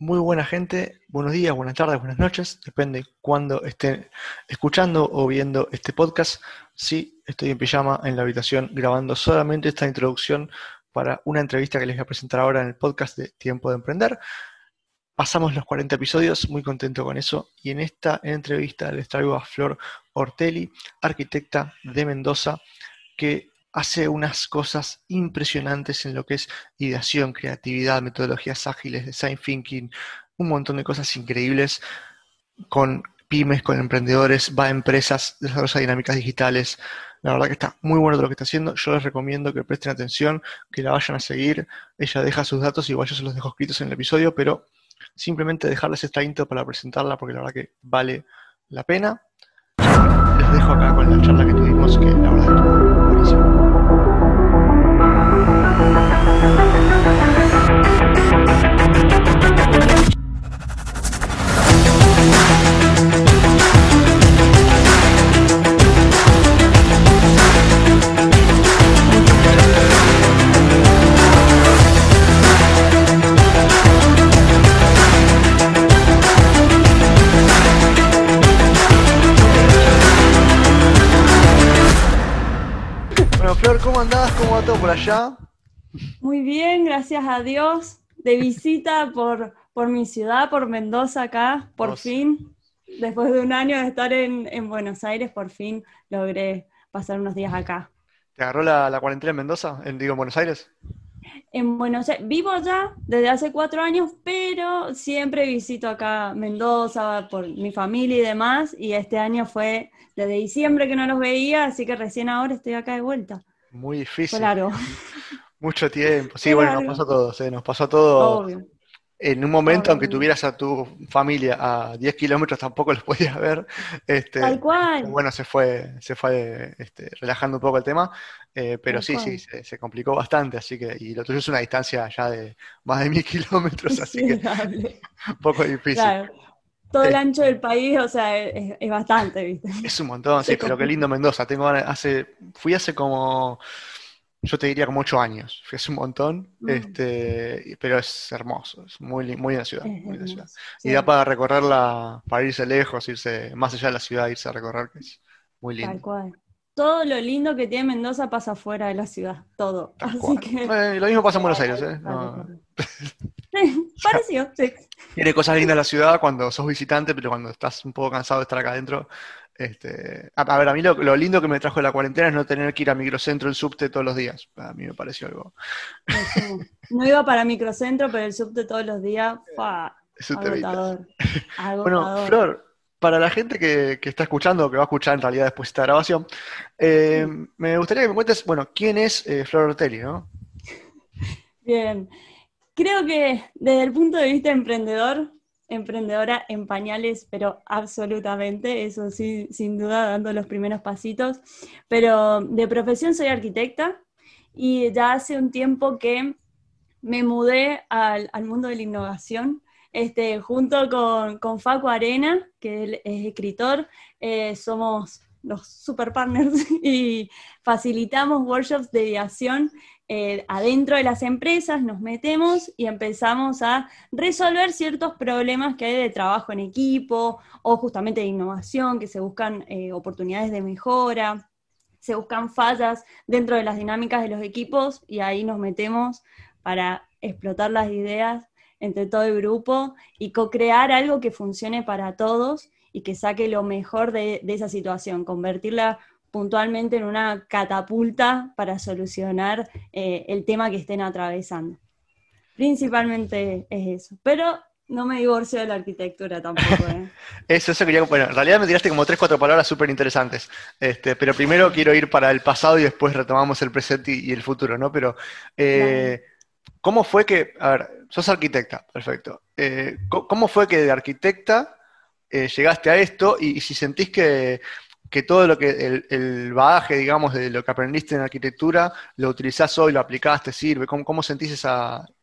Muy buena gente, buenos días, buenas tardes, buenas noches, depende cuándo estén escuchando o viendo este podcast. Sí, estoy en pijama en la habitación grabando solamente esta introducción para una entrevista que les voy a presentar ahora en el podcast de Tiempo de Emprender. Pasamos los 40 episodios, muy contento con eso, y en esta entrevista les traigo a Flor Ortelli, arquitecta de Mendoza, que hace unas cosas impresionantes en lo que es ideación, creatividad, metodologías ágiles, design thinking, un montón de cosas increíbles con pymes, con emprendedores, va a empresas, desarrolla dinámicas digitales. La verdad que está muy bueno todo lo que está haciendo. Yo les recomiendo que presten atención, que la vayan a seguir. Ella deja sus datos, igual yo se los dejo escritos en el episodio, pero simplemente dejarles esta intro para presentarla porque la verdad que vale la pena. Les dejo acá con la charla que tuvimos, que Bueno, Flor, ¿cómo andás? ¿Cómo va todo por allá? Muy bien, gracias a Dios. De visita por, por mi ciudad, por Mendoza acá, por fin. Después de un año de estar en, en Buenos Aires, por fin logré pasar unos días acá. ¿Te agarró la, la cuarentena en Mendoza? En, digo, en Buenos Aires. En Buenos Aires, vivo allá desde hace cuatro años, pero siempre visito acá Mendoza por mi familia y demás. Y este año fue desde diciembre que no los veía, así que recién ahora estoy acá de vuelta. Muy difícil. largo, Mucho tiempo. Sí, Fue bueno, nos pasó a todos, ¿eh? Nos pasó a todos. obvio. En un momento, Obvio. aunque tuvieras a tu familia a 10 kilómetros, tampoco los podías ver. Este, Tal cual. bueno, se fue, se fue este, relajando un poco el tema, eh, pero Tal sí, cual. sí, se, se complicó bastante, así que, y lo tuyo es una distancia ya de más de mil kilómetros, así que un poco difícil. Claro. Todo el Eh, ancho del país, o sea, es, es bastante, ¿viste? Es un montón, sí, pero qué lindo Mendoza. Tengo hace, fui hace como, yo te diría como ocho años. Fui hace un montón, Mm. este, pero es hermoso, es muy, muy en la ciudad, muy en la ciudad. Y da para recorrerla, para irse lejos, irse más allá de la ciudad, irse a recorrer, que es muy tal lindo. cual. Todo lo lindo que tiene Mendoza pasa fuera de la ciudad, todo. Tal Así cual. que. Eh, lo mismo pasa en Buenos Aires, ¿eh? No- Sí, sí. tiene cosas lindas la ciudad cuando sos visitante, pero cuando estás un poco cansado de estar acá adentro. Este, a, a ver, a mí lo, lo lindo que me trajo la cuarentena es no tener que ir a microcentro, el subte todos los días. A mí me pareció algo. No iba para microcentro, pero el subte todos los días, ¡fua! Temita. agotador. Bueno, Agotador. Flor, para la gente que, que está escuchando que va a escuchar en realidad después de esta grabación, eh, me gustaría que me cuentes, bueno, quién es eh, Flor Ortelli, ¿no? Bien. Creo que desde el punto de vista emprendedor, emprendedora en pañales, pero absolutamente, eso sí, sin duda, dando los primeros pasitos. Pero de profesión soy arquitecta y ya hace un tiempo que me mudé al, al mundo de la innovación. Este, junto con, con Facu Arena, que él es escritor, eh, somos los super partners y facilitamos workshops de ideación eh, adentro de las empresas, nos metemos y empezamos a resolver ciertos problemas que hay de trabajo en equipo o justamente de innovación, que se buscan eh, oportunidades de mejora, se buscan fallas dentro de las dinámicas de los equipos y ahí nos metemos para explotar las ideas entre todo el grupo y co-crear algo que funcione para todos y que saque lo mejor de, de esa situación, convertirla puntualmente en una catapulta para solucionar eh, el tema que estén atravesando. Principalmente es eso, pero no me divorcio de la arquitectura tampoco. ¿eh? Eso, eso quería, bueno, en realidad me tiraste como tres, cuatro palabras súper interesantes, este, pero primero quiero ir para el pasado y después retomamos el presente y, y el futuro, ¿no? Pero, eh, ¿cómo fue que, a ver, sos arquitecta, perfecto. Eh, ¿cómo fue que de arquitecta eh, llegaste a esto y, y si sentís que, que todo lo que, el, bagaje, digamos, de lo que aprendiste en arquitectura, lo utilizás hoy, lo aplicás, te sirve? ¿Cómo, cómo sentís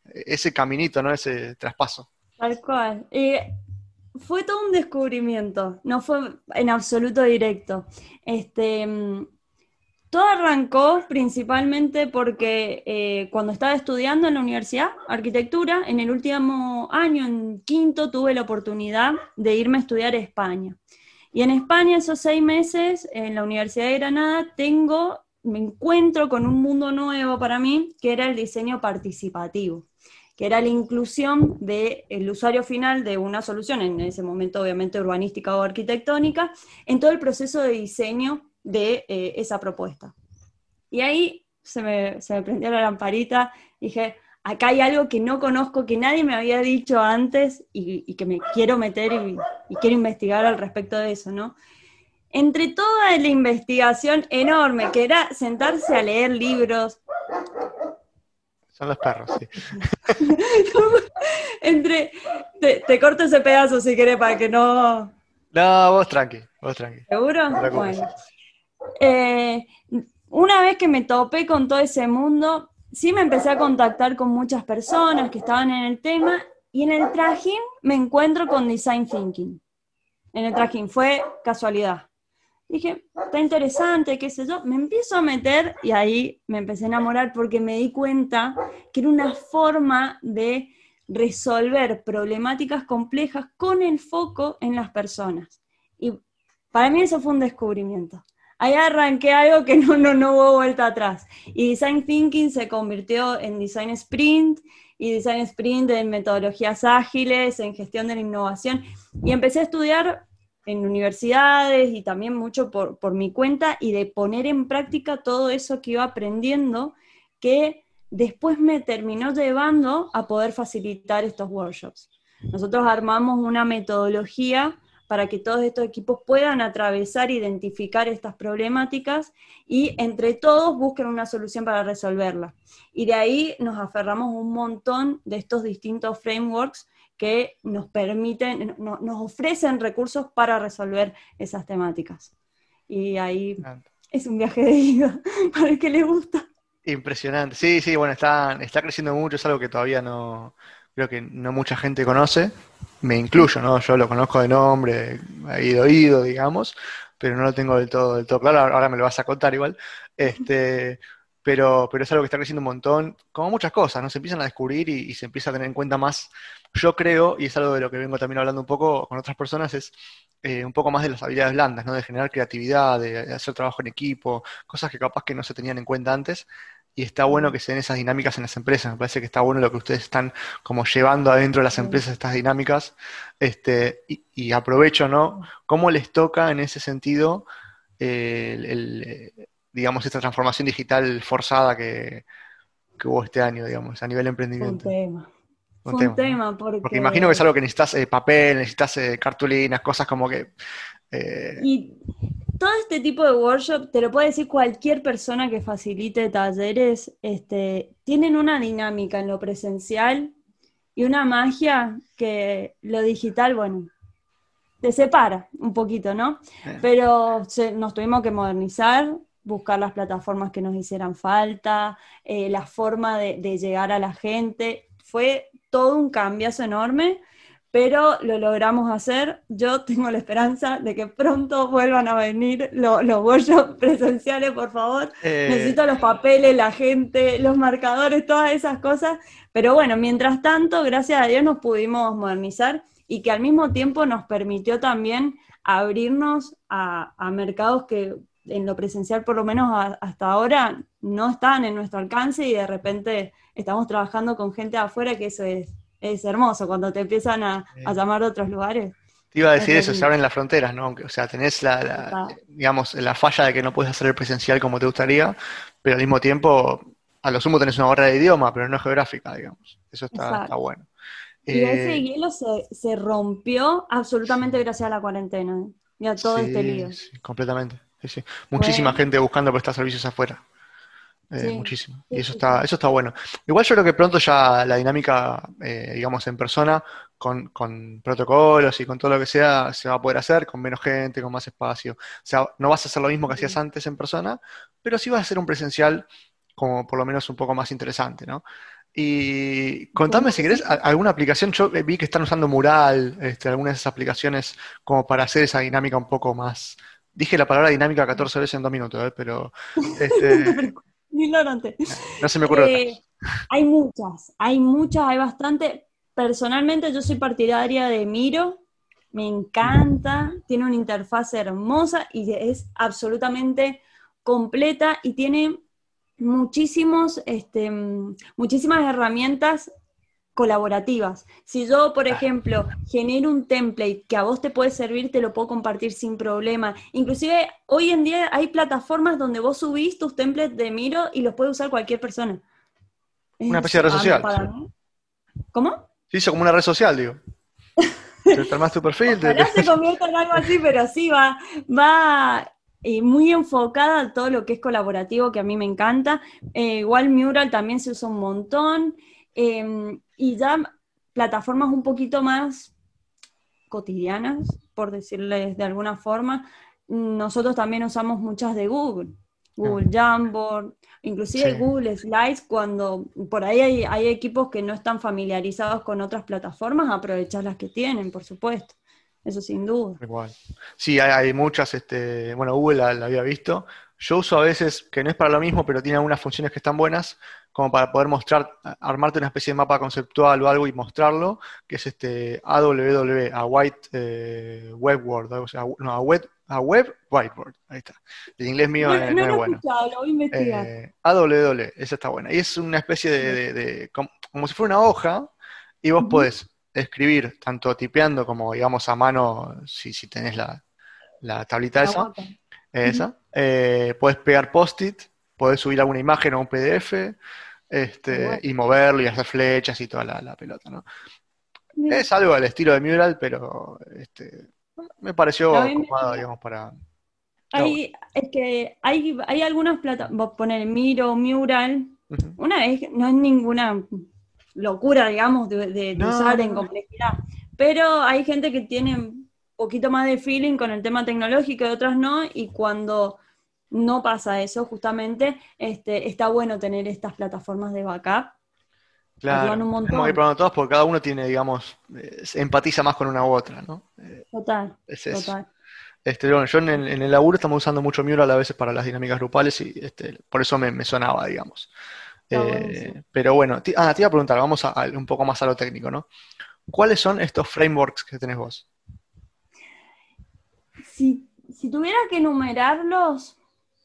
ese caminito, ¿no? Ese traspaso? Tal cual. Fue todo un descubrimiento, no fue en absoluto directo. Este, Todo arrancó principalmente porque eh, cuando estaba estudiando en la universidad, arquitectura, en el último año, en quinto, tuve la oportunidad de irme a estudiar España. Y en España, esos seis meses, en la Universidad de Granada, tengo, me encuentro con un mundo nuevo para mí, que era el diseño participativo que era la inclusión del usuario final de una solución, en ese momento obviamente urbanística o arquitectónica, en todo el proceso de diseño de eh, esa propuesta. Y ahí se me, se me prendió la lamparita, dije, acá hay algo que no conozco, que nadie me había dicho antes y, que me quiero meter y, quiero investigar al respecto de eso, ¿no? Entre toda la investigación enorme, que era sentarse a leer libros. Son los perros, sí. Entre. Te, te, corto ese pedazo si querés para que no. No, vos tranqui, vos tranqui. ¿Seguro? bueno. Eh, una vez que me topé con todo ese mundo, sí me empecé a contactar con muchas personas que estaban en el tema y en el trajín me encuentro con Design Thinking. En el trajín, fue casualidad. Dije, está interesante, qué sé yo. Me empiezo a meter y ahí me empecé a enamorar porque me di cuenta que era una forma de resolver problemáticas complejas con el foco en las personas. Y para mí eso fue un descubrimiento ahí arranqué algo que no, no, no hubo vuelta atrás. Y Design Thinking se convirtió en Design Sprint y Design Sprint en metodologías ágiles, en gestión de la innovación. Y empecé a estudiar en universidades y también mucho por, por mi cuenta y de poner en práctica todo eso que iba aprendiendo que después me terminó llevando a poder facilitar estos workshops. Nosotros armamos una metodología para que todos estos equipos puedan atravesar, identificar estas problemáticas y entre todos busquen una solución para resolverla. Y de ahí nos aferramos un montón de estos distintos frameworks que nos permiten, nos ofrecen recursos para resolver esas temáticas. Y ahí es un viaje de ida para el que le gusta. Impresionante. Sí, sí, bueno, está, está creciendo mucho, es algo que todavía no, creo que no mucha gente conoce, me incluyo, ¿no? Yo lo conozco de nombre, he ido oído, digamos, pero no lo tengo del todo, del todo claro, ahora me lo vas a contar igual. Este, pero, pero es algo que está creciendo un montón, como muchas cosas, ¿no? Se empiezan a descubrir y, se empieza a tener en cuenta más. Yo creo, y es algo de lo que vengo también hablando un poco con otras personas, es eh, un poco más de las habilidades blandas, ¿no? De generar creatividad, de, hacer trabajo en equipo, cosas que capaz que no se tenían en cuenta antes y está bueno que se den esas dinámicas en las empresas. Me parece que está bueno lo que ustedes están como llevando adentro de las empresas estas dinámicas. Este, y, aprovecho, ¿no? ¿Cómo les toca en ese sentido el, digamos, esta transformación digital forzada que, hubo este año, digamos, a nivel emprendimiento? Un tema. un, tema, porque... imagino que es algo que necesitas eh, papel, necesitas eh, cartulinas, cosas como que... Eh, y todo este tipo de workshop, te lo puede decir cualquier persona que facilite talleres, este, tienen una dinámica en lo presencial y una magia que lo digital, bueno, te separa un poquito, ¿no? Pero nos tuvimos que modernizar, buscar las plataformas que nos hicieran falta, eh, la forma de, de llegar a la gente. Fue todo un cambiazo enorme pero lo logramos hacer. Yo tengo la esperanza de que pronto vuelvan a venir los, los presenciales, por favor. Eh, Necesito los papeles, la gente, los marcadores, todas esas cosas. Pero bueno, mientras tanto, gracias a Dios nos pudimos modernizar y que al mismo tiempo nos permitió también abrirnos a, mercados que en lo presencial, por lo menos hasta ahora, no estaban en nuestro alcance y de repente estamos trabajando con gente de afuera, que eso es es hermoso cuando te empiezan a, llamar de otros lugares. Te iba a decir eso, se abren las fronteras, ¿no? O sea, tenés la, digamos, la falla de que no puedes hacer el presencial como te gustaría, pero al mismo tiempo, a lo sumo tenés una barrera de idioma, pero no geográfica, digamos. Eso está, bueno. Y ese eh, hielo se, rompió absolutamente gracias a la cuarentena ¿eh? y a todo este lío. Sí, completamente. Muchísima gente buscando prestar servicios afuera. Eh, muchísimo. Y eso está, eso está bueno. Igual yo creo que pronto ya la dinámica, eh, digamos, en persona, con, protocolos y con todo lo que sea, se va a poder hacer con menos gente, con más espacio. O sea, no vas a hacer lo mismo que hacías antes en persona, pero sí vas a hacer un presencial como por lo menos un poco más interesante, ¿no? Y contame si querés alguna aplicación, yo vi que están usando Mural, este, algunas de esas aplicaciones como para hacer esa dinámica un poco más, Dije la palabra dinámica 14 veces en dos minutos, ¿eh? pero este, no se me ocurre. Eh, hay muchas, hay muchas, hay bastante. Personalmente yo soy partidaria de Miro, me encanta, tiene una interfaz hermosa y es absolutamente completa y tiene muchísimos, este, muchísimas herramientas colaborativas. Si yo, por ejemplo, genero un template que a vos te puede servir, te lo puedo compartir sin problema. Inclusive hoy en día hay plataformas donde vos subís tus templates de Miro y los puede usar cualquier persona. Una especie de red social. ¿Cómo? Sí, hizo como una red social, digo. te armas tu perfil. Te... se convierte en algo así, pero sí va, va eh, muy enfocada a todo lo que es colaborativo, que a mí me encanta. Eh, igual Mural también se usa un montón. Em, y ya plataformas un poquito más cotidianas, por decirles de alguna forma, nosotros también usamos muchas de Google. Google Jamboard, inclusive Google Slides, cuando por ahí hay, hay, equipos que no están familiarizados con otras plataformas, aprovechar las que tienen, por supuesto. Eso sin duda. Igual. Sí, hay, muchas, este, bueno, Google la, había visto. Yo uso a veces, que no es para lo mismo, pero tiene algunas funciones que están buenas, como para poder mostrar, armarte una especie de mapa conceptual o algo y mostrarlo, que es este AWW, a White eh, Web Word, o sea, no, a Web, a Web Whiteboard, ahí está. El inglés mío no, es, no, es bueno. lo voy a. Eh, AWW, esa está buena. Y es una especie de, como, si fuera una hoja, y vos podés escribir, tanto tipeando como, digamos, a mano, si, si tenés la, tablita esa. Esa. Eh, puedes pegar post-it, puedes subir alguna imagen o un PDF, este, y moverlo y hacer flechas y toda la, pelota, ¿no? Es algo al estilo de Mural, pero este, me pareció ocupado, digamos, para... Hay, es que hay, hay algunas plataformas, vos poner Miro, Mural, una vez, no es ninguna locura, digamos, de, usar en complejidad. Pero hay gente que tiene poquito más de feeling con el tema tecnológico y otras no, y cuando no pasa eso, justamente, este, está bueno tener estas plataformas de backup. Claro, un montón. ir probando todas porque cada uno tiene, digamos, empatiza más con una u otra, ¿no? Eh, total, total. Este, bueno, yo en el, laburo estamos usando mucho Mural a veces para las dinámicas grupales y este, por eso me, me sonaba, digamos. Eh, pero bueno, ah, te iba a preguntar, vamos a, un poco más a lo técnico, ¿no? ¿Cuáles son estos frameworks que tenés vos? Si, tuviera que enumerarlos,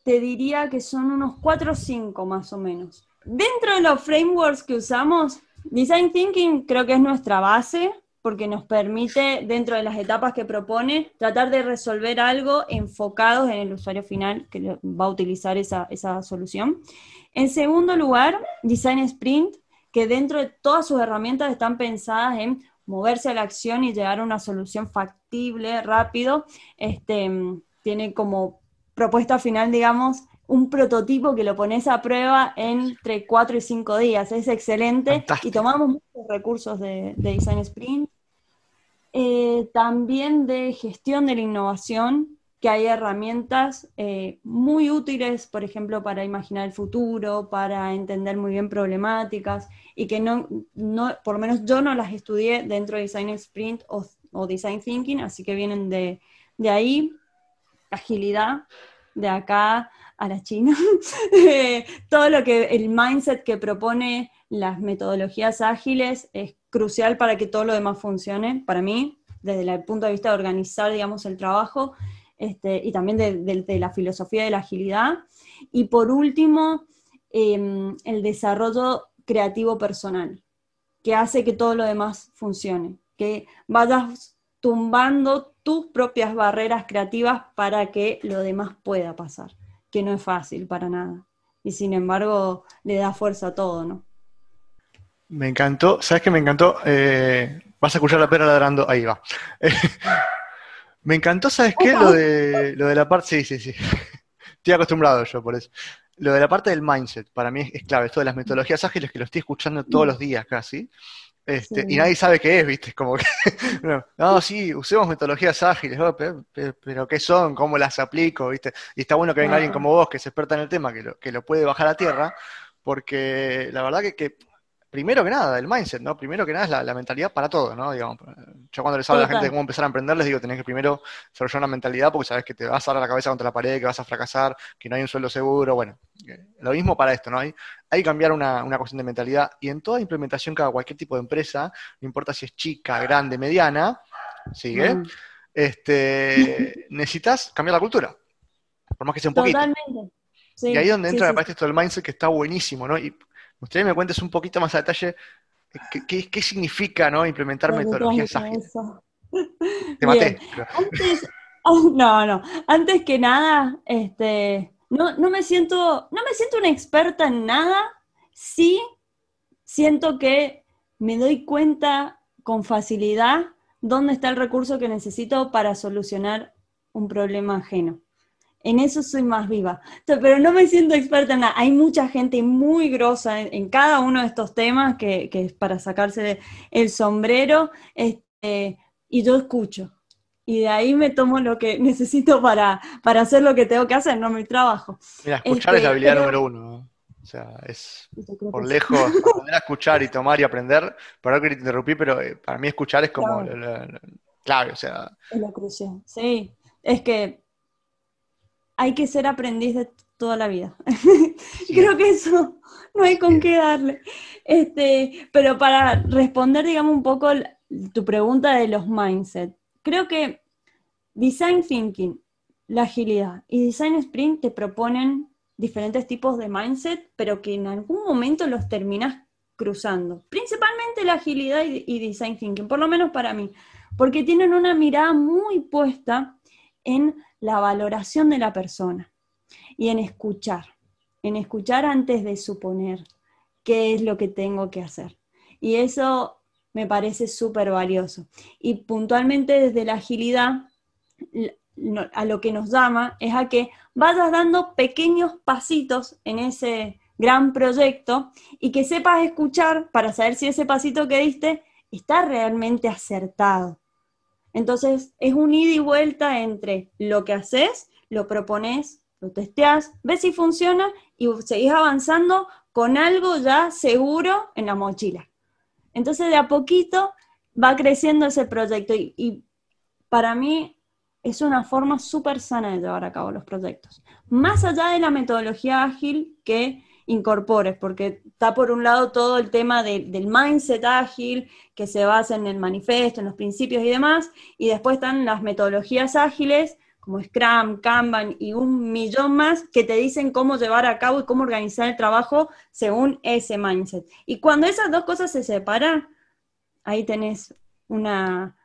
te diría que son unos 4 o 5 más o menos. Dentro de los frameworks que usamos, Design Thinking creo que es nuestra base, porque nos permite, dentro de las etapas que propone, tratar de resolver algo enfocados en el usuario final que va a utilizar esa, esa solución. En segundo lugar, Design Sprint, que dentro de todas sus herramientas están pensadas en moverse a la acción y llegar a una solución factible, rápido. Este, tiene como propuesta final, digamos, un prototipo que lo pones a prueba entre cuatro y cinco días. Es excelente y tomamos muchos recursos de, Design Sprint. Eh, también de gestión de la innovación, que hay herramientas eh, muy útiles, por ejemplo, para imaginar el futuro, para entender muy bien problemáticas, y que no, no por lo menos yo no las estudié dentro de Design Sprint o, Design Thinking, así que vienen de, de ahí. Agilidad, de acá a la China. Todo lo que el mindset que propone las metodologías ágiles es crucial para que todo lo demás funcione, para mí, desde el punto de vista de organizar, digamos, el trabajo este, y también de, la filosofía de la agilidad. Y por último, em, el desarrollo creativo personal, que hace que todo lo demás funcione, que vayas tumbando tus propias barreras creativas para que lo demás pueda pasar, que no es fácil para nada. Y sin embargo, le da fuerza a todo, ¿no? Me encantó, ¿sabes qué me encantó? Eh, vas a escuchar la pera ladrando, ahí va. Me encantó, ¿sabes qué? Lo de, lo de la parte, sí, sí, sí. Estoy acostumbrado yo por eso. Lo de la parte del mindset, para mí es, clave, esto de las metodologías ágiles que lo estoy escuchando todos los días casi. Este, Y nadie sabe qué es, ¿viste? Como que, no, sí, usemos metodologías ágiles, pero, ¿qué son? ¿Cómo las aplico? ¿viste? Y está bueno que venga alguien como vos, que se experta en el tema, que lo, que lo puede bajar a tierra, porque la verdad que, que primero que nada, el mindset, ¿no? Primero que nada es la, mentalidad para todo, ¿no? Digamos, yo cuando les hablo a la gente de cómo empezar a emprender, les digo, tenés que primero desarrollar una mentalidad porque sabes que te vas a dar la cabeza contra la pared, que vas a fracasar, que no hay un sueldo seguro, bueno, lo mismo para esto, ¿no? Hay, hay que cambiar una, cuestión de mentalidad y en toda implementación que haga cualquier tipo de empresa, no importa si es chica, grande, mediana, sigue, mm. este, necesitas cambiar la cultura, por más que sea un poquito. Totalmente. y ahí es donde entra, me parece, esto del mindset que está buenísimo, ¿no? Y gustaría que me cuentes un poquito más a detalle ¿Qué, significa ¿no? implementar metodologías ágiles? Te maté. Oh, no, no. Antes que nada, este, no, no, me siento, no me siento una experta en nada. Sí siento que me doy cuenta con facilidad dónde está el recurso que necesito para solucionar un problema ajeno en eso soy más viva. Pero no me siento experta en nada. Hay mucha gente muy grosa en, cada uno de estos temas que, es para sacarse el sombrero este, y yo escucho. Y de ahí me tomo lo que necesito para, para hacer lo que tengo que hacer, no mi trabajo. Mira, escuchar es la este, habilidad número uno. O sea, es por lejos aprender a escuchar y tomar y aprender. Perdón que te interrumpí, pero eh, para mí escuchar es como clave, o sea. Es la crucial, sí. Es que hay que ser aprendiz de toda la vida. Creo que eso no hay con qué darle. Este, pero para responder, digamos, un poco tu pregunta de los mindset, creo que Design Thinking, la agilidad y Design Sprint te proponen diferentes tipos de mindset, pero que en algún momento los terminas cruzando. Principalmente la agilidad y, y Design Thinking, por lo menos para mí, porque tienen una mirada muy puesta en la valoración de la persona y en escuchar, en escuchar antes de suponer qué es lo que tengo que hacer. Y eso me parece súper valioso. Y puntualmente desde la agilidad, a lo que nos llama es a que vayas dando pequeños pasitos en ese gran proyecto y que sepas escuchar para saber si ese pasito que diste está realmente acertado. Entonces, es un ida y vuelta entre lo que haces, lo propones, lo testeas, ves si funciona y seguís avanzando con algo ya seguro en la mochila. Entonces, de a poquito va creciendo ese proyecto y, y para mí es una forma súper sana de llevar a cabo los proyectos. Más allá de la metodología ágil que incorpores, porque está por un lado todo el tema del mindset ágil, que se basa en el manifiesto, en los principios y demás, y después están las metodologías ágiles, como Scrum, Kanban y un millón más, que te dicen cómo llevar a cabo y cómo organizar el trabajo según ese mindset. Y cuando esas dos cosas se separan, ahí tenés una,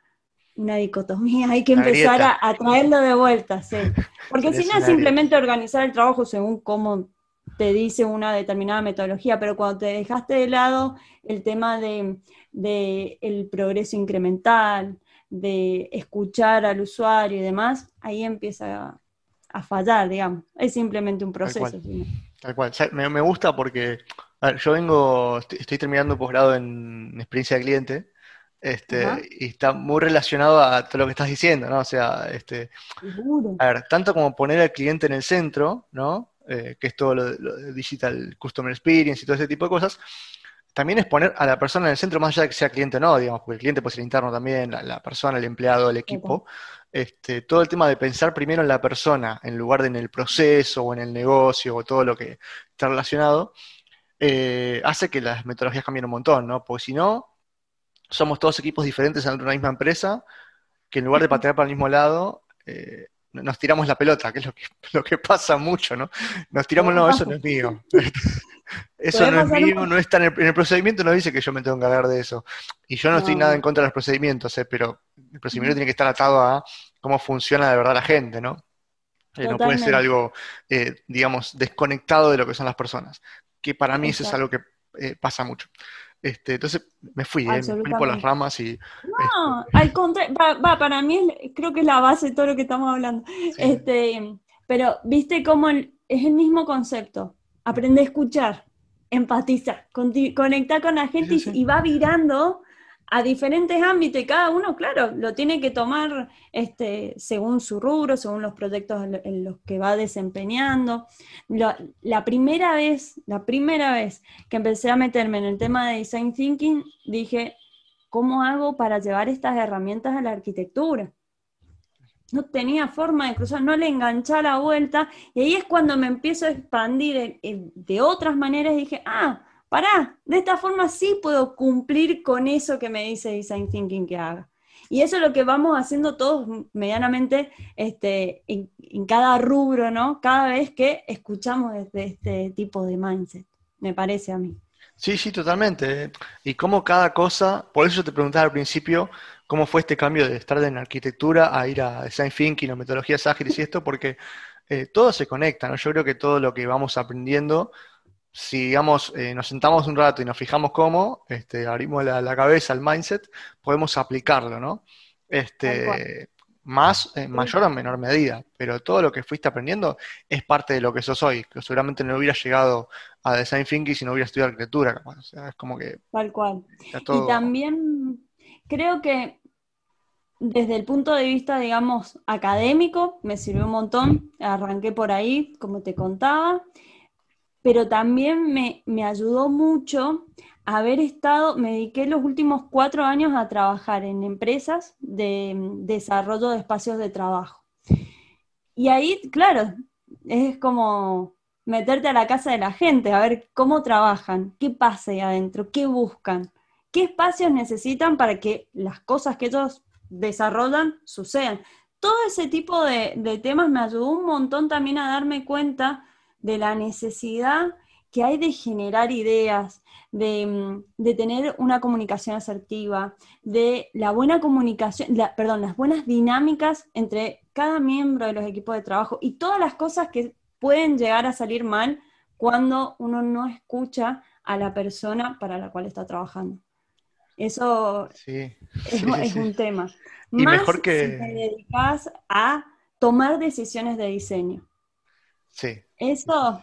una dicotomía, hay que empezar a, traerlo de vuelta, sí. Porque si no es simplemente organizar el trabajo según cómo te dice una determinada metodología, pero cuando te dejaste de lado el tema de, el progreso incremental, de escuchar al usuario y demás, ahí empieza a, fallar, digamos. Es simplemente un proceso. Tal cual. Me, gusta porque yo vengo, estoy, terminando posgrado en experiencia de cliente. Este, y está muy relacionado a todo lo que estás diciendo, ¿no? O sea, este, a ver, tanto como poner al cliente en el centro, ¿no? Eh, que es todo lo, de digital customer experience y todo ese tipo de cosas, también es poner a la persona en el centro, más allá de que sea cliente o no, digamos, porque el cliente puede ser interno también, la, persona, el empleado, el equipo. Este, todo el tema de pensar primero en la persona, en lugar de en el proceso o en el negocio o todo lo que está relacionado, eh, hace que las metodologías cambien un montón, ¿no? Porque si no, somos todos equipos diferentes dentro de una misma empresa, que en lugar de patear para el mismo lado, eh, nos tiramos la pelota, que es lo que, lo que pasa mucho, ¿no? Nos tiramos, no, eso no es mío. Eso no es mío, no está en el, procedimiento, no dice que yo me tengo que hablar de eso. Y yo no, estoy nada en contra de los procedimientos, ¿eh? pero el procedimiento tiene que estar atado a cómo funciona de verdad la gente, ¿no? Eh, no puede ser algo, eh, digamos, desconectado de lo que son las personas. Que para mí eso es algo que pasa mucho. Este, entonces me fui, eh, me fui por las ramas y... No, este, al contrario, va, para mí creo que es la base de todo lo que estamos hablando. Este, pero viste cómo es el mismo concepto. Aprende a escuchar, empatiza, conecta con la gente y va virando a diferentes ámbitos y cada uno, claro, lo tiene que tomar este, según su rubro, según los proyectos en los que va desempeñando. La, primera vez, la primera vez que empecé a meterme en el tema de design thinking, dije, ¿cómo hago para llevar estas herramientas a la arquitectura? No tenía forma de cruzar, no le enganchaba la vuelta, y ahí es cuando me empiezo a expandir de otras maneras dije, ah, pará, de esta forma sí puedo cumplir con eso que me dice Design Thinking que haga. Y eso es lo que vamos haciendo todos medianamente este, en, cada rubro, ¿no? Cada vez que escuchamos desde este tipo de mindset, me parece a mí. Sí, sí, totalmente. Y cómo cada cosa, por eso te preguntaba al principio, cómo fue este cambio de estar en arquitectura a ir a design thinking o metodologías ágiles y esto, porque eh, todo se conecta, ¿no? Yo creo que todo lo que vamos aprendiendo, si digamos, eh, nos sentamos un rato y nos fijamos cómo, este, abrimos la, cabeza, el mindset, podemos aplicarlo, ¿no? Este, más, en mayor o menor medida, pero todo lo que fuiste aprendiendo es parte de lo que sos hoy, que seguramente no hubiera llegado a Design Thinking si no hubiera estudiado arquitectura, o sea, es como que... Tal cual. Y también creo que desde el punto de vista, digamos, académico, me sirvió un montón, arranqué por ahí, como te contaba, pero también me, me ayudó mucho haber estado, me dediqué los últimos cuatro años a trabajar en empresas de desarrollo de espacios de trabajo. Y ahí, claro, es como meterte a la casa de la gente, a ver cómo trabajan, qué pasa ahí adentro, qué buscan, qué espacios necesitan para que las cosas que ellos desarrollan sucedan. Todo ese tipo de, de temas me ayudó un montón también a darme cuenta de la necesidad que hay de generar ideas, Mm, de, tener una comunicación asertiva, de la buena comunicación, perdón, las buenas dinámicas entre cada miembro de los equipos de trabajo y todas las cosas que pueden llegar a salir mal cuando uno no escucha a la persona para la cual está trabajando. Eso es, un tema. Y Más mejor que... si te dedicas a tomar decisiones de diseño. Sí. Eso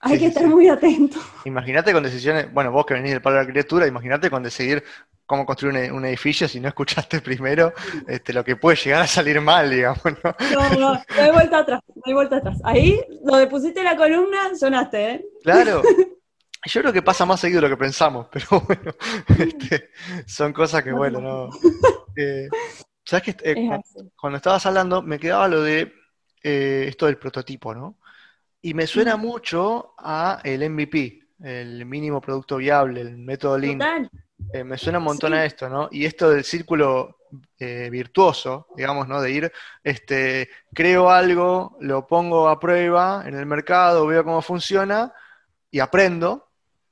hay que estar muy atento. Imagínate con decisiones, bueno, vos que venís del palo de la arquitectura, imagínate con decidir cómo construir un, edificio si no escuchaste primero este, lo que puede llegar a salir mal, digamos, ¿no? No, no, no hay vuelta atrás, no hay vuelta atrás. Ahí, donde pusiste la columna, sonaste, ¿eh? Claro. Yo creo que pasa más seguido de lo que pensamos, pero bueno, este, son cosas que, bueno, no. Eh, ¿Sabes qué? Eh, cuando estabas hablando, me quedaba lo de eh, esto del prototipo, ¿no? Y me suena mucho a el MVP, el mínimo producto viable, el método Lean. Eh, me suena un montón a esto, ¿no? Y esto del círculo eh, virtuoso, digamos, ¿no? De ir, este, creo algo, lo pongo a prueba en el mercado, veo cómo funciona y aprendo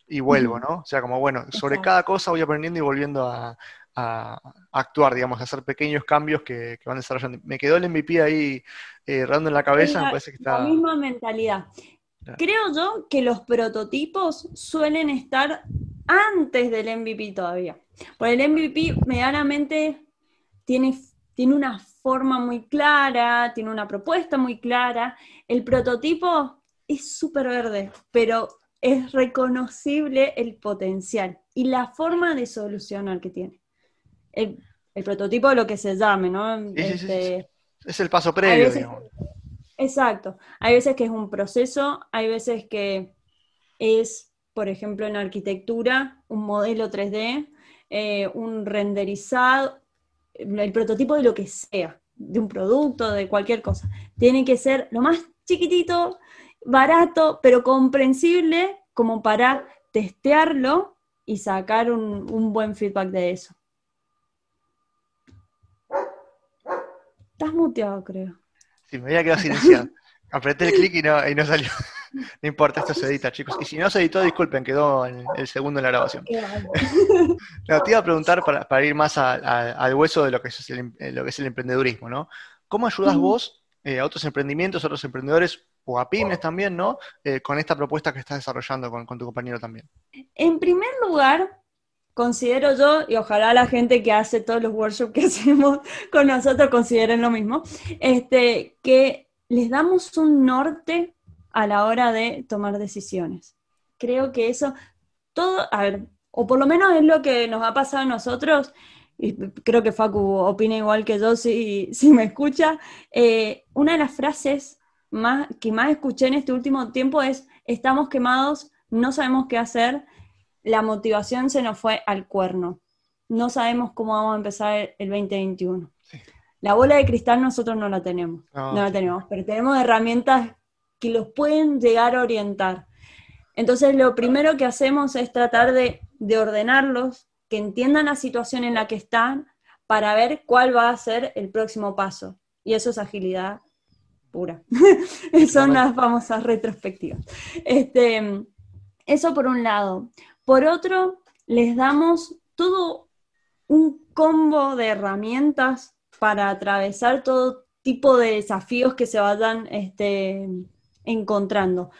y vuelvo, ¿no? O sea, como, bueno, sobre cada cosa voy aprendiendo y volviendo a, actuar, digamos, a hacer pequeños cambios que, van desarrollando. Me quedó el MVP ahí eh, en la cabeza, me parece que está... La misma mentalidad. Creo yo que los prototipos suelen estar antes del MVP todavía. Porque el MVP medianamente tiene, tiene una forma muy clara, tiene una propuesta muy clara. El prototipo es súper verde, pero es reconocible el potencial y la forma de solucionar que tiene el, prototipo de lo que se llame, ¿no? Este, es el paso previo, digamos. Exacto. Hay veces que es un proceso, hay veces que es, por ejemplo, en arquitectura, un modelo 3D, eh, un renderizado, el prototipo de lo que sea, de un producto, de cualquier cosa. Tiene que ser lo más chiquitito, barato, pero comprensible como para testearlo y sacar un buen feedback de eso. Estás muteado, creo. Sí, me había quedado silenciado. Apreté el clic y no, y no salió. No importa, esto se edita, chicos. Y si no se editó, disculpen, quedó el segundo en la grabación. no, te iba a preguntar para, ir más al hueso de lo que, es el, lo que es el emprendedurismo, ¿no? ¿Cómo ayudas vos eh, a otros emprendimientos, a otros emprendedores o a pymes también, ¿no? Eh, con esta propuesta que estás desarrollando con, con tu compañero también. En primer lugar, considero yo, y ojalá la gente que hace todos los workshops que hacemos con nosotros consideren lo mismo, este, que les damos un norte a la hora de tomar decisiones. Creo que eso, todo, a ver, o por lo menos es lo que nos ha pasado a nosotros, y creo que Facu opina igual que yo si, si me escucha, eh, una de las frases más, que más escuché en este último tiempo es, estamos quemados, no sabemos qué hacer, la motivación se nos fue al cuerno. no sabemos cómo vamos a empezar el 2021. La bola de cristal nosotros no la tenemos, no. la tenemos, pero tenemos herramientas que los pueden llegar a orientar. Entonces, lo primero que hacemos es tratar de, de ordenarlos, que entiendan la situación en la que están, para ver cuál va a ser el próximo paso. Y eso es agilidad pura. Son las famosas retrospectivas. Este, eso por un lado. Por otro, les damos todo un combo de herramientas para atravesar todo tipo de desafíos que se vayan este, encontrando.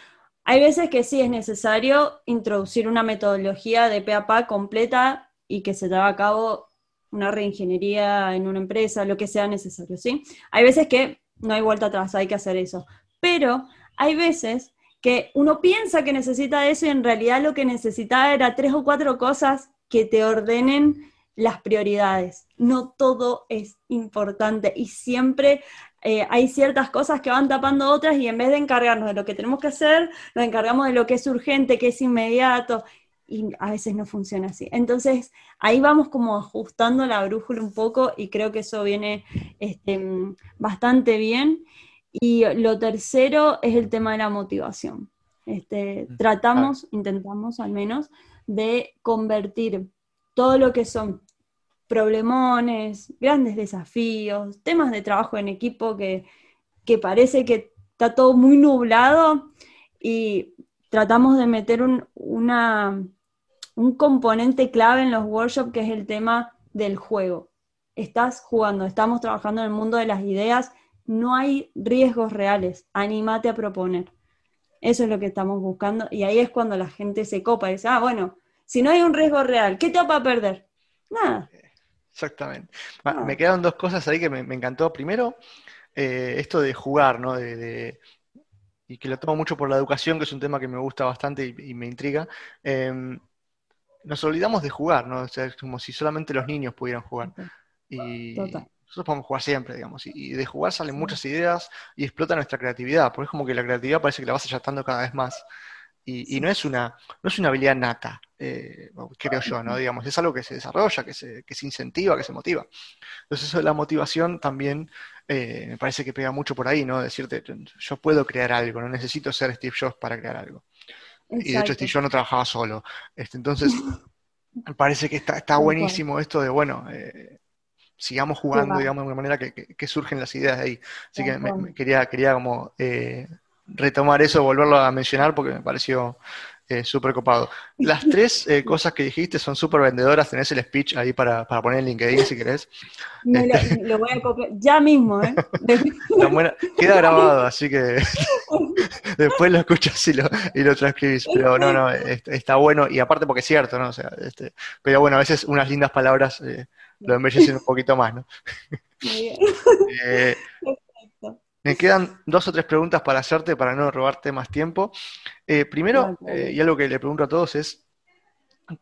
Hay veces que sí es necesario introducir una metodología de PAPA completa y que se lleve a cabo una reingeniería en una empresa, lo que sea necesario, ¿sí? Hay veces que no hay vuelta atrás, hay que hacer eso. Pero hay veces que uno piensa que necesita eso y en realidad lo que necesitaba era tres o cuatro cosas que te ordenen las prioridades. No todo es importante y siempre eh, hay ciertas cosas que van tapando otras y en vez de encargarnos de lo que tenemos que hacer, nos encargamos de lo que es urgente, que es inmediato y a veces no funciona así. Entonces, ahí vamos como ajustando la brújula un poco y creo que eso viene este, bastante bien. Y lo tercero es el tema de la motivación. Este, mm, tratamos, intentamos al menos, de convertir todo lo que son problemones, grandes desafíos, temas de trabajo en equipo que, que parece que está todo muy nublado y tratamos de meter un, una, un componente clave en los workshops que es el tema del juego. Estás jugando, estamos trabajando en el mundo de las ideas, no hay riesgos reales, anímate a proponer. Eso es lo que estamos buscando y ahí es cuando la gente se copa y dice, ah, bueno, si no hay un riesgo real, ¿qué te va a perder? Nada. Exactamente. Me quedan dos cosas ahí que me, encantó. Primero, eh, esto de jugar, ¿no? De, y que lo tomo mucho por la educación, que es un tema que me gusta bastante y, me intriga. Em, nos olvidamos de jugar, ¿no? O sea, es como si solamente los niños pudieran jugar. Y nosotros podemos jugar siempre, digamos. Y, de jugar salen muchas ideas y explota nuestra creatividad, porque es como que la creatividad parece que la vas achatando cada vez más. Y, no, es una, no es una habilidad nata, eh, creo yo, ¿no? Digamos, es algo que se desarrolla, que se, que se incentiva, que se motiva. Entonces eso de la motivación también eh, me parece que pega mucho por ahí, ¿no? Decirte, yo puedo crear algo, no necesito ser Steve Jobs para crear algo. Y de hecho Steve Jobs no trabajaba solo. Este, entonces, me parece que está, está buenísimo esto de, bueno, eh, sigamos jugando, digamos, de una manera que, surgen las ideas de ahí. Así que me, quería, quería como retomar eso, volverlo a mencionar porque me pareció eh, súper copado. Las tres eh, cosas que dijiste son súper vendedoras, tenés el speech ahí para, poner en LinkedIn si querés. Este, lo, voy a copiar ya mismo, ¿eh? queda grabado, así que después lo escuchas y lo, y lo transcribís. Pero no, no, está bueno y aparte porque es cierto, ¿no? O sea, este, pero bueno, a veces unas lindas palabras eh, lo embellecen un poquito más, ¿no? Muy bien. Me quedan dos o tres preguntas para hacerte para no robarte más tiempo. Eh, primero, eh, y algo que le pregunto a todos es,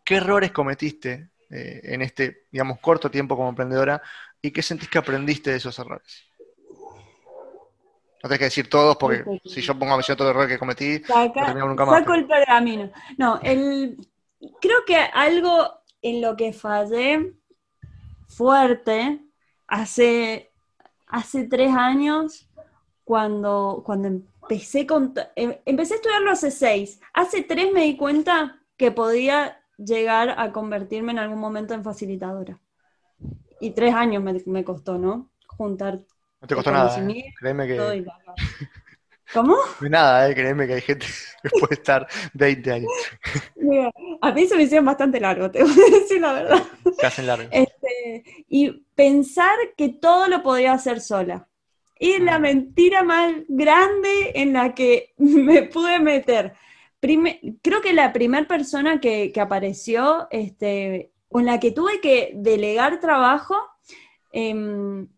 ¿qué errores cometiste eh, en este, digamos, corto tiempo como emprendedora y qué sentís que aprendiste de esos errores? No tenés que decir todos, porque si yo pongo a mencionar todo el error que cometí, no nunca más. Saco el pergamino. No, el, creo que algo en lo que fallé fuerte hace, hace tres años cuando, cuando empecé con... Em, empecé a estudiarlo hace seis. Hace tres me di cuenta que podía llegar a convertirme en algún momento en facilitadora. Y tres años me, costó, ¿no? Juntar. No te costó nada. ¿eh? Créeme que. ¿Cómo? Nada, ¿eh? créeme que hay gente que puede estar 20 años. a mí se me hicieron bastante largo, te voy a decir la verdad. Se hacen largo. Este, y pensar que todo lo podía hacer sola es la mentira más grande en la que me pude meter. creo que la primera persona que, apareció, este, con la que tuve que delegar trabajo, em,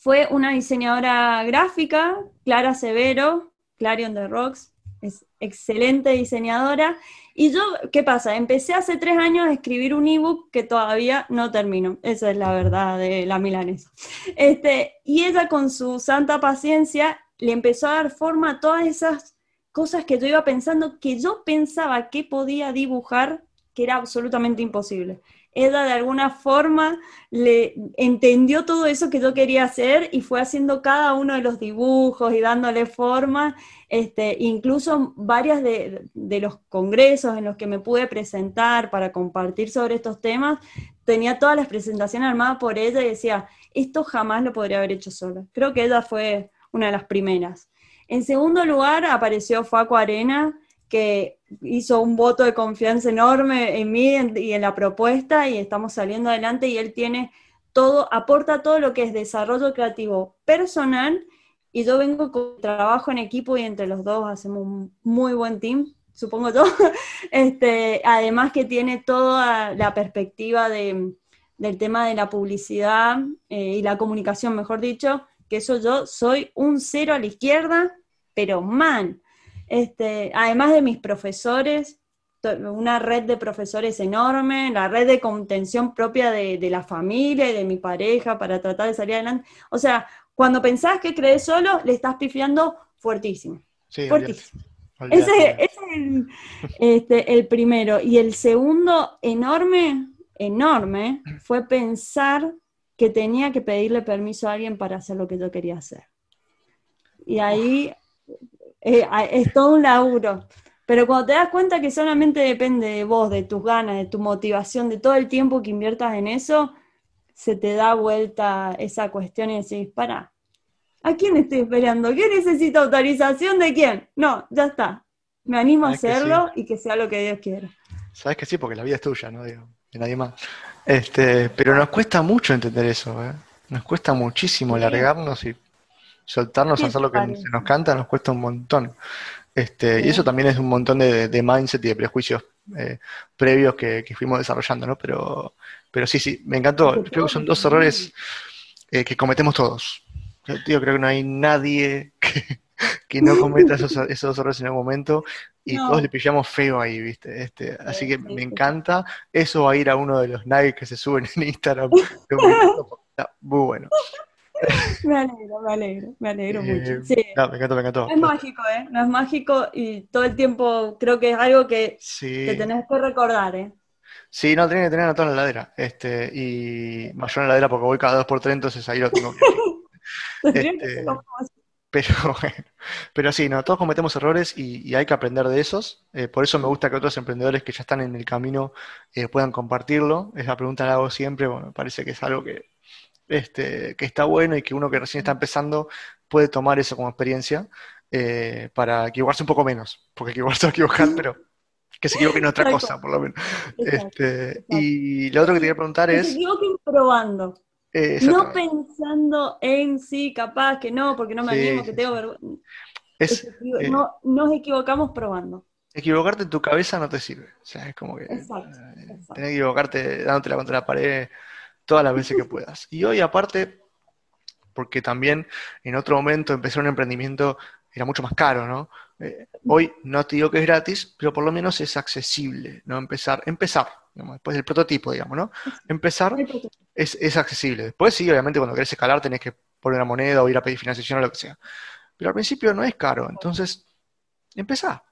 fue una diseñadora gráfica, Clara Severo, Clarion the Rocks, es excelente diseñadora. Y yo, ¿qué pasa? Empecé hace tres años a escribir un ebook que todavía no termino. Esa es la verdad de la milanesa. Este, y ella con su santa paciencia le empezó a dar forma a todas esas cosas que yo iba pensando, que yo pensaba que podía dibujar, que era absolutamente imposible. Ella de alguna forma le entendió todo eso que yo quería hacer y fue haciendo cada uno de los dibujos y dándole forma. Este, incluso varias de, los congresos en los que me pude presentar para compartir sobre estos temas, tenía todas las presentaciones armadas por ella y decía, esto jamás lo podría haber hecho sola. Creo que ella fue una de las primeras. En segundo lugar apareció Faco Arena, que hizo un voto de confianza enorme en mí y en la propuesta y estamos saliendo adelante y él tiene todo, aporta todo lo que es desarrollo creativo personal y yo vengo con trabajo en equipo y entre los dos hacemos un muy buen team, supongo yo. Este, además que tiene toda la perspectiva de, del tema de la publicidad eh, y la comunicación, mejor dicho, que eso yo soy un cero a la izquierda, pero man. Este, además de mis profesores, una red de profesores enorme, la red de contención propia de, la familia y de mi pareja para tratar de salir adelante. O sea, cuando pensás que crees solo, le estás pifiando fuertísimo. Sí, fuertísimo. Ese, es el, este, el primero. Y el segundo, enorme, enorme, fue pensar que tenía que pedirle permiso a alguien para hacer lo que yo quería hacer. Y ahí eh, es todo un laburo. Pero cuando te das cuenta que solamente depende de vos, de tus ganas, de tu motivación, de todo el tiempo que inviertas en eso, se te da vuelta esa cuestión y decís, para, ¿a quién estoy esperando? ¿Quién necesita autorización de quién? No, ya está. Me animo a hacerlo y que sea lo que Dios quiera. Sabes que sí, porque la vida es tuya, ¿no? Digo, de nadie más. Este, pero nos cuesta mucho entender eso, ¿eh? Nos cuesta muchísimo largarnos y soltarnos a hacer lo que se nos canta nos cuesta un montón. Este, Y eso también es un montón de, mindset y de prejuicios eh, previos que, fuimos desarrollando, ¿no? Pero, pero sí, sí, me encantó. Creo que son dos errores eh, que cometemos todos. Yo creo que no hay nadie que, no cometa esos, esos, errores en algún momento y todos le pillamos feo ahí, ¿viste? Este, así que me encanta. Eso va a ir a uno de los likes que se suben en Instagram. muy bueno. Me alegro, me alegro, me alegro eh, mucho. Sí. me encantó, me encantó. No es mágico, ¿eh? No es mágico y todo el tiempo creo que es algo que, que tenés que recordar, ¿eh? Sí, no, tenía que tener todo en la heladera. Este, y mayor en la heladera porque voy cada dos por tres, entonces ahí lo tengo que este, pero bueno, pero sí, no, todos cometemos errores y, hay que aprender de esos. Eh, por eso me gusta que otros emprendedores que ya están en el camino eh, puedan compartirlo. Esa pregunta la hago siempre, bueno, me parece que es algo que, este, que está bueno y que uno que recién está empezando puede tomar eso como experiencia eh, para equivocarse un poco menos, porque equivocarse va a equivocar, pero que se equivoque en otra cosa, por lo menos. Este, y lo otro que te quería preguntar es... Se equivoquen probando. no pensando en sí, capaz que no, porque no me animo, que tengo vergüenza. Eh, no, nos equivocamos probando. Equivocarte en tu cabeza no te sirve. O sea, es como que. Exacto, eh, que equivocarte dándotela contra la pared todas las veces que puedas. Y hoy aparte, porque también en otro momento empezar un emprendimiento era mucho más caro, ¿no? Eh, hoy no te digo que es gratis, pero por lo menos es accesible, ¿no? Empezar, empezar, después del prototipo, digamos, ¿no? Empezar es, es, accesible. Después sí, obviamente cuando querés escalar tenés que poner una moneda o ir a pedir financiación o lo que sea. Pero al principio no es caro, entonces empezá.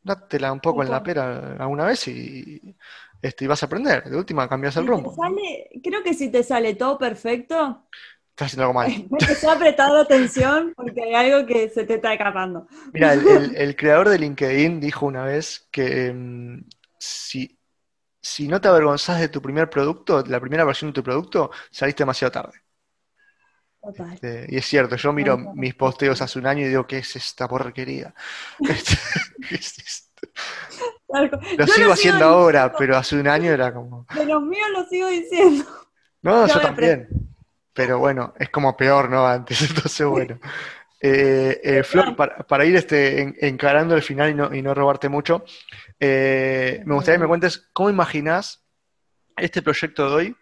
Dátela un poco en la pera alguna vez y, este, y vas a aprender. De última cambias el rumbo. creo que si te sale todo perfecto, estás haciendo algo mal. Estás prestando atención porque hay algo que se te está escapando. Mira, el, creador de LinkedIn dijo una vez que mm, si, si no te avergonzás de tu primer producto, la primera versión de tu producto, saliste demasiado tarde. Este, y es cierto, yo miro mis posteos hace un año y digo, ¿qué es esta porquería? ¿Qué es esto? Lo sigo haciendo ahora, pero hace un año era como. De los míos lo sigo diciendo. No, yo, también. Pero bueno, es como peor, ¿no? Antes, entonces bueno. Eh, eh, Flor, para, ir este, encarando el final y no, y no robarte mucho, eh, me gustaría que me cuentes cómo imaginas este proyecto de hoy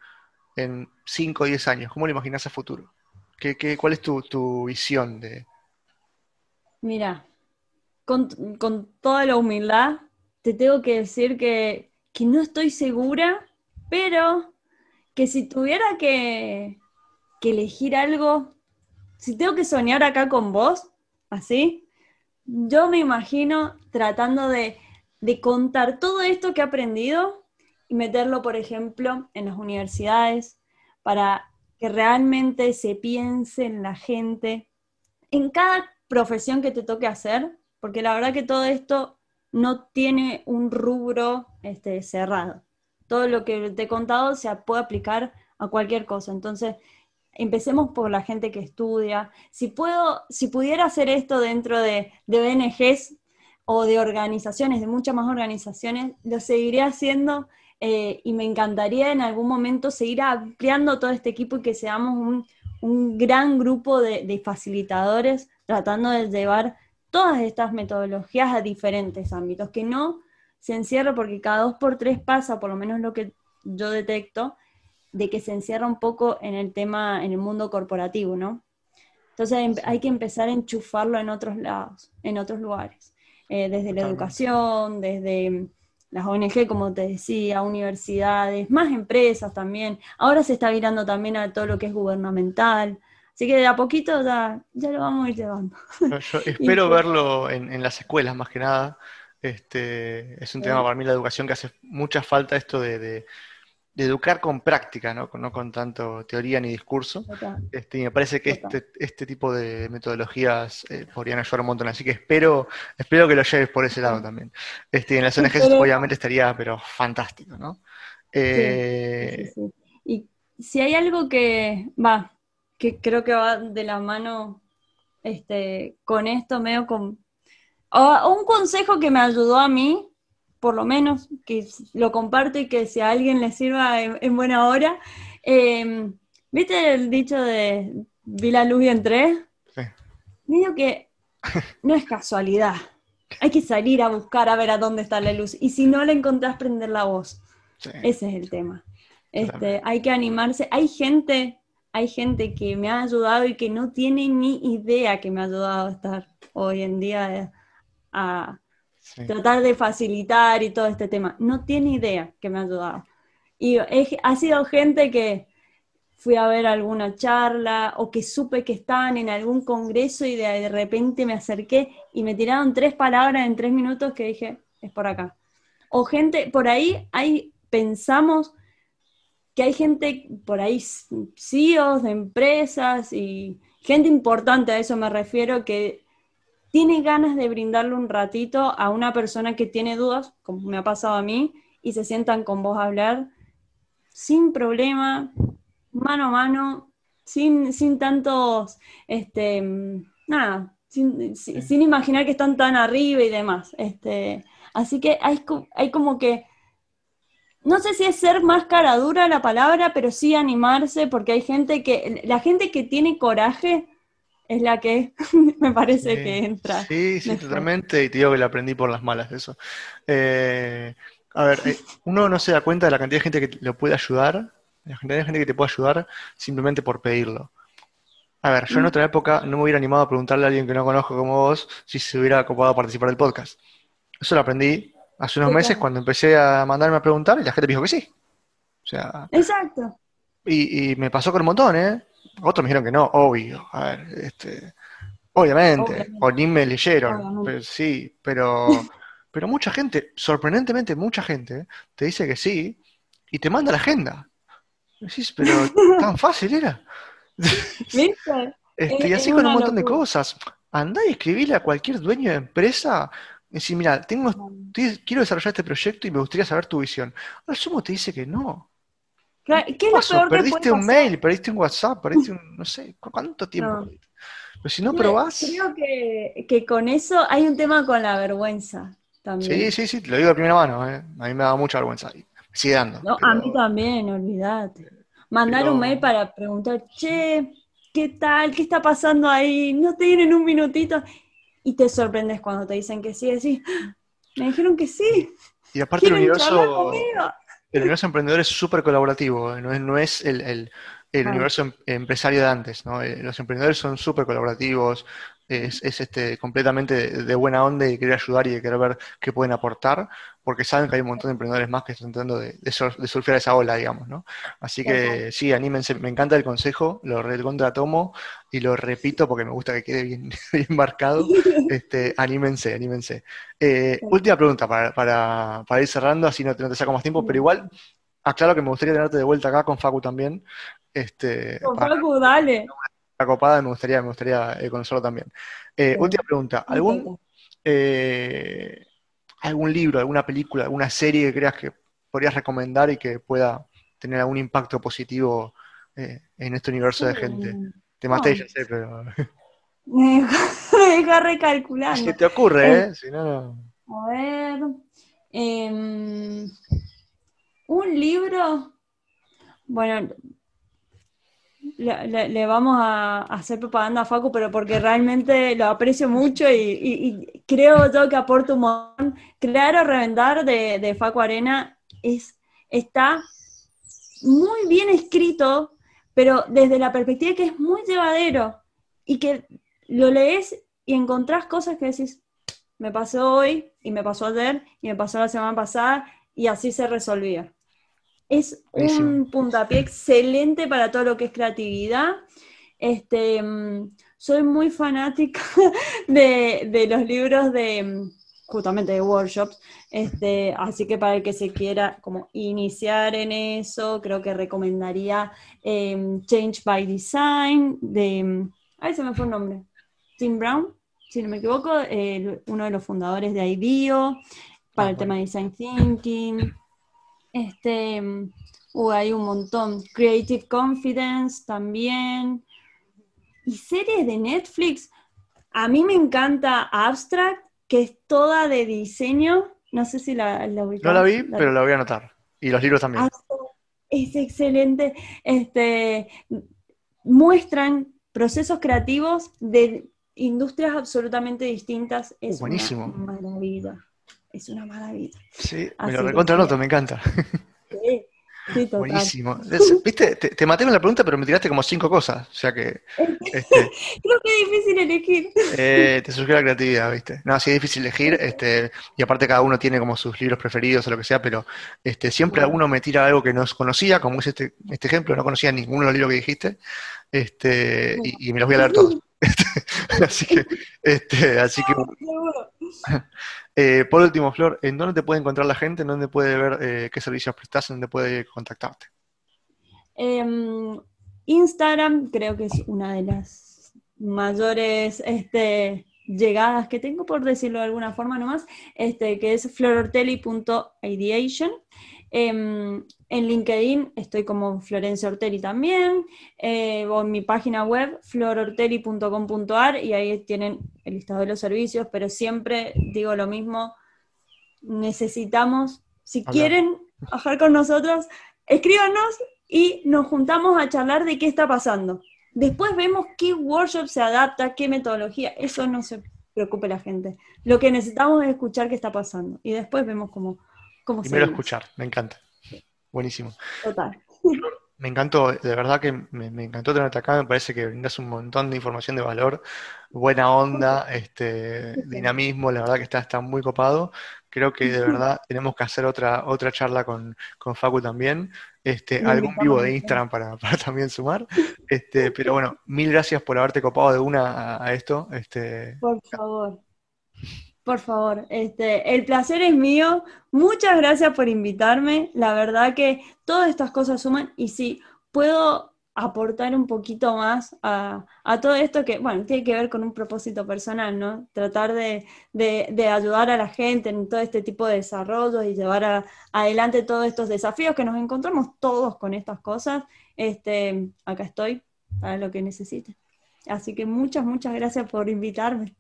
en 5 o 10 años. ¿Cómo lo imaginas a futuro? ¿Qué, qué, cuál es tu, tu visión de...? Mira, con, con toda la humildad, te tengo que decir que, no estoy segura, pero que si tuviera que, elegir algo, si tengo que soñar acá con vos, así, yo me imagino tratando de, contar todo esto que he aprendido meterlo, por ejemplo, en las universidades para que realmente se piense en la gente, en cada profesión que te toque hacer, porque la verdad que todo esto no tiene un rubro este, cerrado. Todo lo que te he contado se puede aplicar a cualquier cosa. Entonces, empecemos por la gente que estudia. Si puedo, si pudiera hacer esto dentro de, de ONGs o de organizaciones, de muchas más organizaciones, lo seguiría haciendo eh, y me encantaría en algún momento seguir ampliando todo este equipo y que seamos un, un gran grupo de, de, facilitadores tratando de llevar todas estas metodologías a diferentes ámbitos, que no se encierre porque cada dos por tres pasa, por lo menos lo que yo detecto, de que se encierra un poco en el tema, en el mundo corporativo, ¿no? Entonces em, hay que empezar a enchufarlo en otros lados, en otros lugares, eh, desde la educación, desde las ONG, como te decía, universidades, más empresas también. Ahora se está virando también a todo lo que es gubernamental. Así que de a poquito ya, ya lo vamos a ir llevando. Yo espero verlo en, en, las escuelas más que nada. Este, es un tema para mí la educación que hace mucha falta esto de, de de educar con práctica, ¿no? no con tanto teoría ni discurso. Este, y me parece que este, este, tipo de metodologías eh, podrían ayudar un montón, así que espero, espero que lo lleves por ese lado también. Este, en las ONGs obviamente estaría, pero fantástico, ¿no? Eh, y si hay algo que va, que creo que va de la mano este, con esto, medio con... O, un consejo que me ayudó a mí, por lo menos, que lo comparte y que si a alguien le sirva en, buena hora. Em, ¿Viste el dicho de vi la luz y entré? Sí. Digo que no es casualidad. Hay que salir a buscar a ver a dónde está la luz. Y si no la encontrás, prender la voz. Ese es el tema. Este, hay que animarse. Hay gente, hay gente que me ha ayudado y que no tiene ni idea que me ha ayudado a estar hoy en día a, tratar de facilitar y todo este tema. No tiene idea que me ha ayudado. Y ha sido gente que fui a ver alguna charla o que supe que estaban en algún congreso y de, repente me acerqué y me tiraron tres palabras en tres minutos que dije, es por acá. O gente, por ahí hay, pensamos que hay gente, por ahí CEOs de empresas y gente importante, a eso me refiero, que tiene ganas de brindarle un ratito a una persona que tiene dudas, como me ha pasado a mí, y se sientan con vos a hablar sin problema, mano a mano, sin, sin tantos, este, nada, sin, sin, imaginar que están tan arriba y demás. Este, así que hay, hay como que, no sé si es ser más cara dura la palabra, pero sí animarse, porque hay gente que, la gente que tiene coraje, es la que me parece que entra. Sí, sí, totalmente, y te digo que la aprendí por las malas, eso. Eh, a ver, eh, uno no se da cuenta de la cantidad de gente que lo puede ayudar, la cantidad de gente que te puede ayudar simplemente por pedirlo. A ver, yo en mm. otra época no me hubiera animado a preguntarle a alguien que no conozco como vos si se hubiera ocupado a participar del podcast. Eso lo aprendí hace unos meses cuando empecé a mandarme a preguntar y la gente me dijo que sí. O sea. Exacto. Y, y me pasó con un montón, ¿eh? Otros me dijeron que no, obvio. A ver, este, obviamente, o ni me leyeron, pero, sí, pero, pero mucha gente, sorprendentemente mucha gente, te dice que sí y te manda la agenda. Decís, pero tan fácil era. ¿Viste? Este, y así con un montón de cosas. Andá y escribile a cualquier dueño de empresa decir, mira, tengo, quiero desarrollar este proyecto y me gustaría saber tu visión. Al sumo te dice que no. ¿Qué es lo peor perdiste un mail, perdiste un WhatsApp, perdiste un, no sé, ¿cuánto tiempo? Pero si no probás... Creo que, que, con eso hay un tema con la vergüenza también. Sí, sí, sí, te lo digo de primera mano, ¿eh? a mí me da mucha vergüenza. Sigue dando. No, a mí también, olvídate. Mandar un mail para preguntar, che, ¿qué tal? ¿Qué está pasando ahí? ¿No te tienen un minutito? Y te sorprendes cuando te dicen que sí, decís, ah, me dijeron que sí. Y aparte el universo, el universo emprendedor es súper colaborativo, ¿eh? no es, no es el, el, el universo em, empresario de antes, ¿no? Eh, los emprendedores son súper colaborativos, es, es, este, completamente de, buena onda y querer ayudar y de querer ver qué pueden aportar. Porque saben que hay un montón de emprendedores más que están tratando de, surfear esa ola, digamos, ¿no? Así que sí, anímense, me encanta el consejo, lo recontra tomo y lo repito porque me gusta que quede bien, bien marcado. Este, anímense, anímense. Eh, última pregunta para, ir cerrando, así no, te saco más tiempo, pero igual aclaro que me gustaría tenerte de vuelta acá con Facu también. Este, con Facu, dale. La copada me gustaría, me gustaría eh, conocerlo también. Eh, última pregunta, ¿algún algún libro, alguna película, alguna serie que creas que podrías recomendar y que pueda tener algún impacto positivo eh, en este universo de gente. Te maté, ya sé, pero. Me deja recalculando. Si te ocurre, ¿eh? Si no... A ver. Em, un libro. Bueno, le, vamos a, hacer propaganda a Facu, pero porque realmente lo aprecio mucho y, creo yo que aporta un montón. Crear o revendar de, de Facu Arena es, está muy bien escrito, pero desde la perspectiva que es muy llevadero y que lo lees y encontrás cosas que decís, me pasó hoy y me pasó ayer y me pasó la semana pasada y así se resolvía. Es un puntapié excelente para todo lo que es creatividad. Este, mm, soy muy fanática de, los libros de mm, justamente de workshops, este, así que para el que se quiera como iniciar en eso, creo que recomendaría em, Change by Design de, mm, ahí se me fue el nombre, Tim Brown, si no me equivoco, uno de los fundadores de IDEO, para ah, el tema de Design Thinking. Este, uh, hay un montón. Creative Confidence también. Y series de Netflix. A mí me encanta Abstract, que es toda de diseño. No sé si la, la No la vi, pero la voy a anotar. Y los libros también. es excelente. Este, muestran procesos creativos de industrias absolutamente distintas. Es Buenísimo. una maravilla es una maravilla. Sí, me lo recontra me encanta. Sí, sí, total. Buenísimo. Viste, te, maté con la pregunta, pero me tiraste como cinco cosas. O sea que. Este, Creo que es difícil elegir. Eh, te surgió la creatividad, ¿viste? No, sí es difícil elegir. Este, y aparte, cada uno tiene como sus libros preferidos o lo que sea, pero este, siempre alguno me tira algo que no conocía, como es este, este ejemplo, no conocía ninguno de los libros que dijiste. Este, y, me los voy a leer todos. así que, este, así que. Eh, por último, Flor, ¿en dónde te puede encontrar la gente? ¿En dónde puede ver eh, qué servicios prestas? ¿En dónde puede contactarte? Em, Instagram creo que es una de las mayores este, llegadas que tengo, por decirlo de alguna forma nomás, este, que es florortelli.ideation. Em, en LinkedIn estoy como Florencia Ortelli también, eh, o en mi página web florortelli.com.ar y ahí tienen el listado de los servicios, pero siempre digo lo mismo, necesitamos, si quieren bajar con nosotros, escríbanos y nos juntamos a charlar de qué está pasando. Después vemos qué workshop se adapta, qué metodología, eso no se preocupe la gente. Lo que necesitamos es escuchar qué está pasando y después vemos cómo Primero escuchar, me encanta. Buenísimo. Total. Me encantó, de verdad que me, encantó tenerte acá, me parece que brindas un montón de información de valor, buena onda, este, dinamismo, la verdad que está, está muy copado. Creo que de verdad tenemos que hacer otra, otra charla con, con Facu también, este, algún vivo de Instagram para, también sumar. Este, pero bueno, mil gracias por haberte copado de una a, a esto. Este, por favor. Por favor, este, el placer es mío. Muchas gracias por invitarme. La verdad que todas estas cosas suman y si puedo aportar un poquito más a, todo esto que, bueno, tiene que ver con un propósito personal, ¿no? Tratar de, ayudar a la gente en todo este tipo de desarrollos y llevar adelante todos estos desafíos que nos encontramos todos con estas cosas. Este, acá estoy para lo que necesiten. Así que muchas, muchas gracias por invitarme.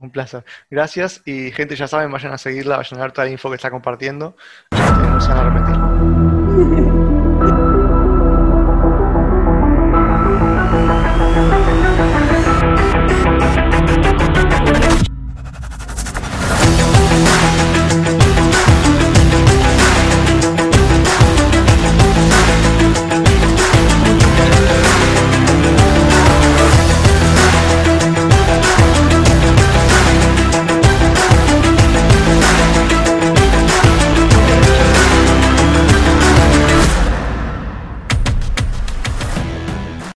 Un placer. Gracias y gente ya saben, vayan a seguirla, vayan a ver toda la info que está compartiendo. no se van a arrepentir.